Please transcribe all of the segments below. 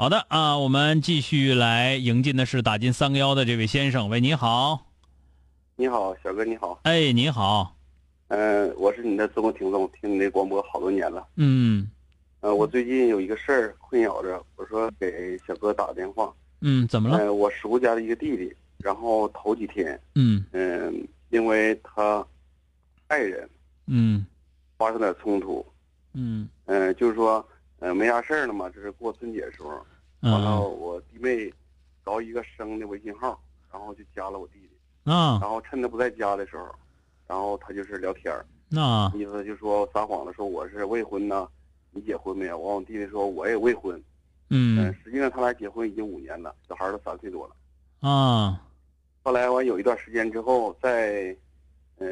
好的啊，我们继续来迎进的是打进三个幺的这位先生。喂，你好。你好，小哥，你好。哎，你好。嗯，我是你的忠实听众，听你的广播好多年了。嗯。呃，我最近有一个事儿困扰着，我说给小哥打个电话。嗯，怎么了？呃，我叔家的一个弟弟，然后头几天，嗯嗯，因为他爱人，嗯发生点冲突，嗯嗯，就是说，呃，没啥事儿了嘛，就是过春节的时候，完了啊我弟妹搞一个生的微信号，然后就加了我弟弟，啊然后趁他不在家的时候，然后他就是聊天儿。那意思就说撒谎了，说我是未婚呢，你结婚没有？完我弟弟说我也未婚，嗯实际上他俩结婚已经五年了，小孩都三岁多了。啊后来完有一段时间之后，在呃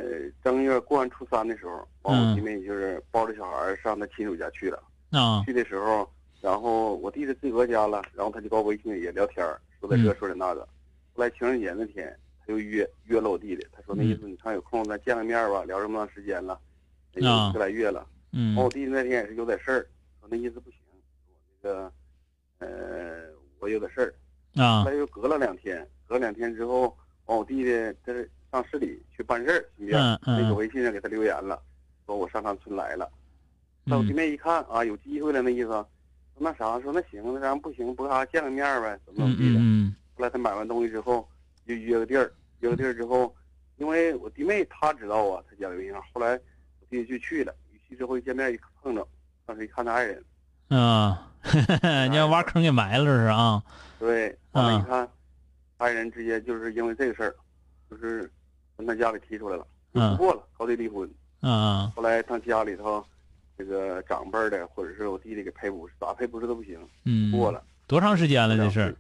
正月过完初三的时候，完我嗯弟妹就是抱着小孩上他亲属家去了。啊去的时候，然后我弟弟自个家了，然后他就搞微信也聊天儿，说点这嗯说点那的。后来情人节那天，他就约约了我弟弟，他说那意思你看有空咱见个面吧，聊这么长时间了，也一个来月了。嗯完我弟弟那天也是有点事儿，说那意思不行，我那个，呃，我有点事儿。啊后来又隔了两天，隔两天之后，完我弟弟这是上市里去办事儿，顺便那个微信上给他留言了，说我上趟村来了。那我弟嗯妹一看啊，有机会了，那意思，说那啥，说那行，那咱不行，不啥见个面儿呗，怎么怎嗯么地的。嗯后来他买完东西之后，就约个地儿，约个地儿之后，因为我弟妹她知道啊，她加的微信号。后来我弟弟就去了，一去之后一见面一碰着，当时一看他爱人，嗯啊，你要挖坑给埋了这是啊对，完了，啊一看，爱人直接就是因为这个事儿，就是跟他家里提出来了，不过了，搞得离婚。啊后来他家里头，这个长辈儿的或者是我弟弟给赔不是，咋赔不是都不行，嗯过了。多长时间了这事儿？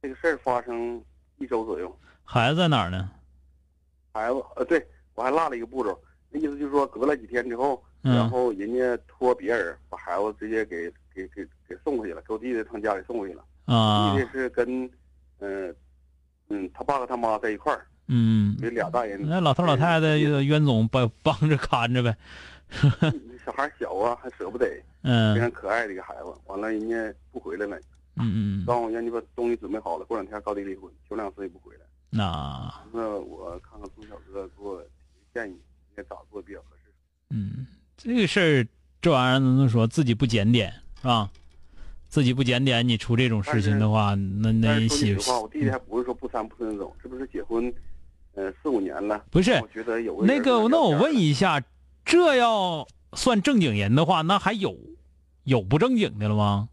这个事儿发生一周左右，孩子在哪儿呢？孩子，呃，对我还落了一个步骤，那意思就是说隔了几天之后，然嗯后人家托别人把孩子直接给给给给送回去了，给我弟弟他家里送回去了。啊弟弟是跟，嗯、嗯，他爸和他妈在一块儿，嗯，有俩大人。那老头老太太冤总帮帮着看着呗。小孩小啊，还舍不得，非嗯常可爱的一个孩子。完了，人家不回来了，嗯嗯，告诉我让你把东西准备好了，过两天高低离婚，求两次也不回来。那那我看看钟小哥给我提个建议，应该咋做比较合适？嗯，这个事儿这玩意儿怎么说？自己不检点是吧？自己不检点，你出这种事情的话，那那但人媳是说话，我弟弟还不是说不三不四那种，这不是结婚，呃，四五年了。不是我觉得有那个，那我问你，一下，这要算正经人的话，那还有有不正经的了吗？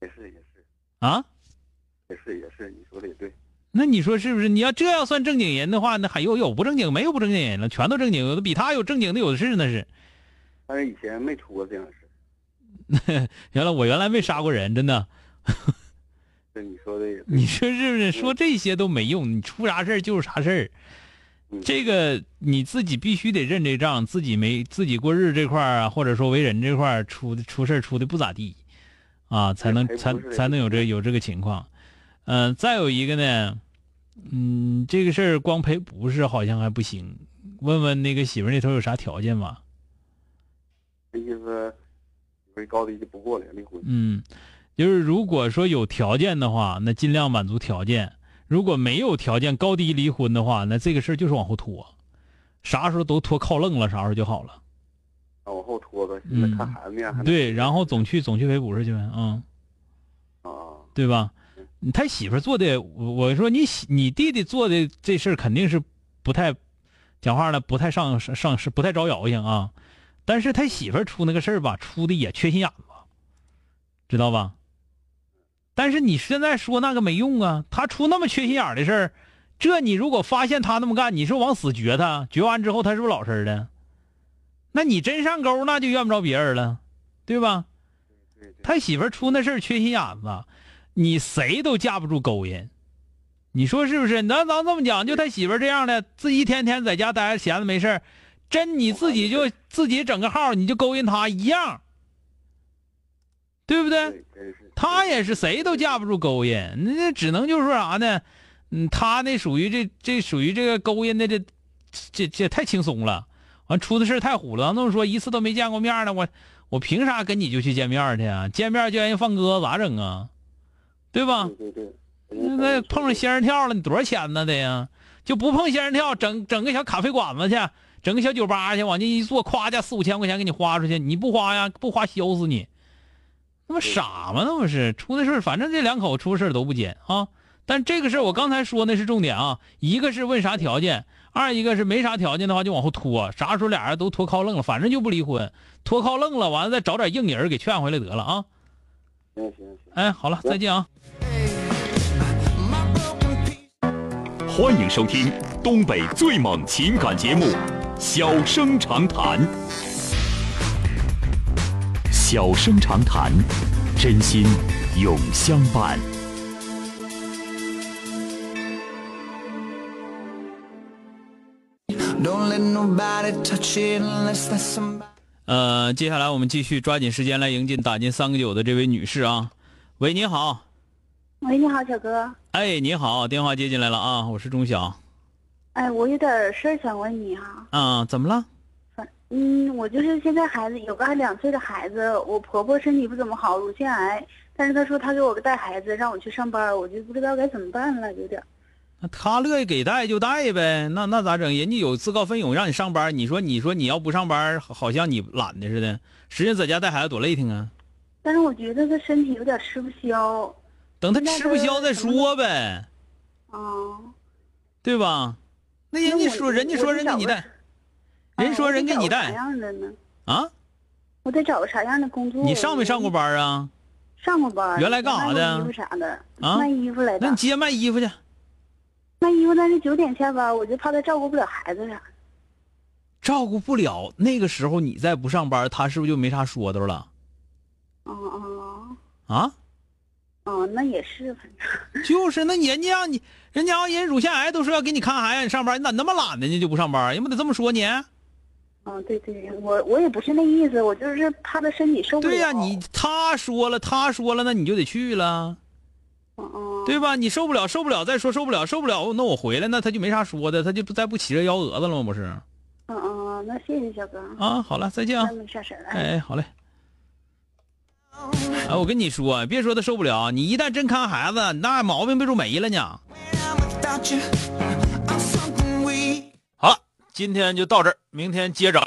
也是也是啊？也是也是，你说的也对。那你说是不是？你要这要算正经人的话，那还有有不正经？没有不正经人了，全都正经，有的比他有正经的有的是，那是。但是以前没出过这样的事。原来我原来没杀过人，真的。这你说的也。你说是不是？说这些都没用，你出啥事儿就是啥事儿。嗯这个你自己必须得认这账，自己没自己过日这块儿啊，或者说为人这块儿出的出事儿出的不咋地，啊，才能才才能有这有这个情况。嗯、再有一个呢，嗯，这个事儿光赔不是好像还不行，问问那个媳妇那头有啥条件吧。这意思，为高低就不过了，离婚。嗯，就是如果说有条件的话，那尽量满足条件；如果没有条件，高低离婚的话，那这个事儿就是往后拖，啥时候都拖靠愣了，啥时候就好了。往后拖呗，现在看孩子面对，然后总去总去赔不是去呗，嗯，啊，对吧？他媳妇做的，我我说你媳你弟弟做的这事儿肯定是不太，讲话呢不太上上上是不太招摇性啊，但是他媳妇出那个事儿吧，出的也缺心眼子，知道吧？但是你现在说那个没用啊，他出那么缺心眼儿的事儿，这你如果发现他那么干，你是往死撅他，撅完之后他是不是老实的？那你真上钩，那就怨不着别人了，对吧？他媳妇儿出那事儿缺心眼子，你谁都架不住勾引，你说是不是？那咱这么讲，就他媳妇儿这样的，自己一天天在家待着闲着没事儿真你自己就自己整个号，你就勾引他一样，对不对？他也是谁都架不住勾引，那只能就是说啥呢？嗯，他那属于这这属于这个勾引的这这这太轻松了，完出的事太虎了。那么说一次都没见过面呢，我我凭啥跟你就去见面去啊？见面就让人放鸽子咋整啊？对吧？对对对，那那碰上仙人跳了，你多少钱呢得呀？就不碰仙人跳，整整个小咖啡馆子去，整个小酒吧去，往那一坐，夸家四五千块钱给你花出去，你不花呀？不花削死你！那不傻吗？那不是出的事儿反正这两口出事都不奸啊。但这个事儿我刚才说那是重点啊，一个是问啥条件，二一个是没啥条件的话就往后拖，啥时候俩人都拖靠愣了，反正就不离婚，拖靠愣了，完了再找点硬人给劝回来得了啊。行行行，哎，好了，再见啊。欢迎收听东北最猛情感节目《小生长谈》。小生长谈，真心永相伴。呃，接下来我们继续抓紧时间来迎进打进三个九的这位女士啊。喂，你好，喂，你好，小哥。哎，你好，电话接进来了啊，我是钟晓。哎，我有点事儿想问你啊。啊，怎么了？嗯，我就是现在孩子有个两岁的孩子，我婆婆身体不怎么好，乳腺癌，但是她说她给我带孩子，让我去上班，我就不知道该怎么办了，有点。那她乐意给带就带呗，那那咋整？人家有自告奋勇让你上班，你说你说你要不上班，好好像你懒的似的，实际上在家带孩子多累挺啊。但是我觉得她身体有点吃不消。等她吃不消再说呗，啊，对吧？那人家说，人家说人家你带，人说人给你带啥带样的呢？啊？我得找个啥样的工作？你上没上过？班啊？上过班。原来干啥的卖衣服啥的？啊卖衣服来的那你。接卖衣服去，卖衣服，但是九点下班，我就怕他照顾不了孩子啥。照顾不了。那个时候你再不上班，他是不是就没啥说头了？哦哦啊？哦，那也是，反正。就是，那人家让你，人家让人乳腺癌都说要给你看孩子，你上班，你咋那么懒呢？你就不上班？人不得这么说你？嗯，对对，我我也不是那意思，我就是怕他身体受不了。对呀、你他说了，他说了，那你就得去了，嗯嗯，对吧？你受不了，受不了，再说受不了，受不了，那我回来，那他就没啥说的，他就不再不起这幺蛾子了吗？不是？嗯嗯，那谢谢小哥，啊，好了，再见啊那。没啥事儿了。哎，好嘞。哎，我跟你说，别说他受不了，你一旦真看孩子，那毛病别说没了呢。今天就到这儿，明天接着。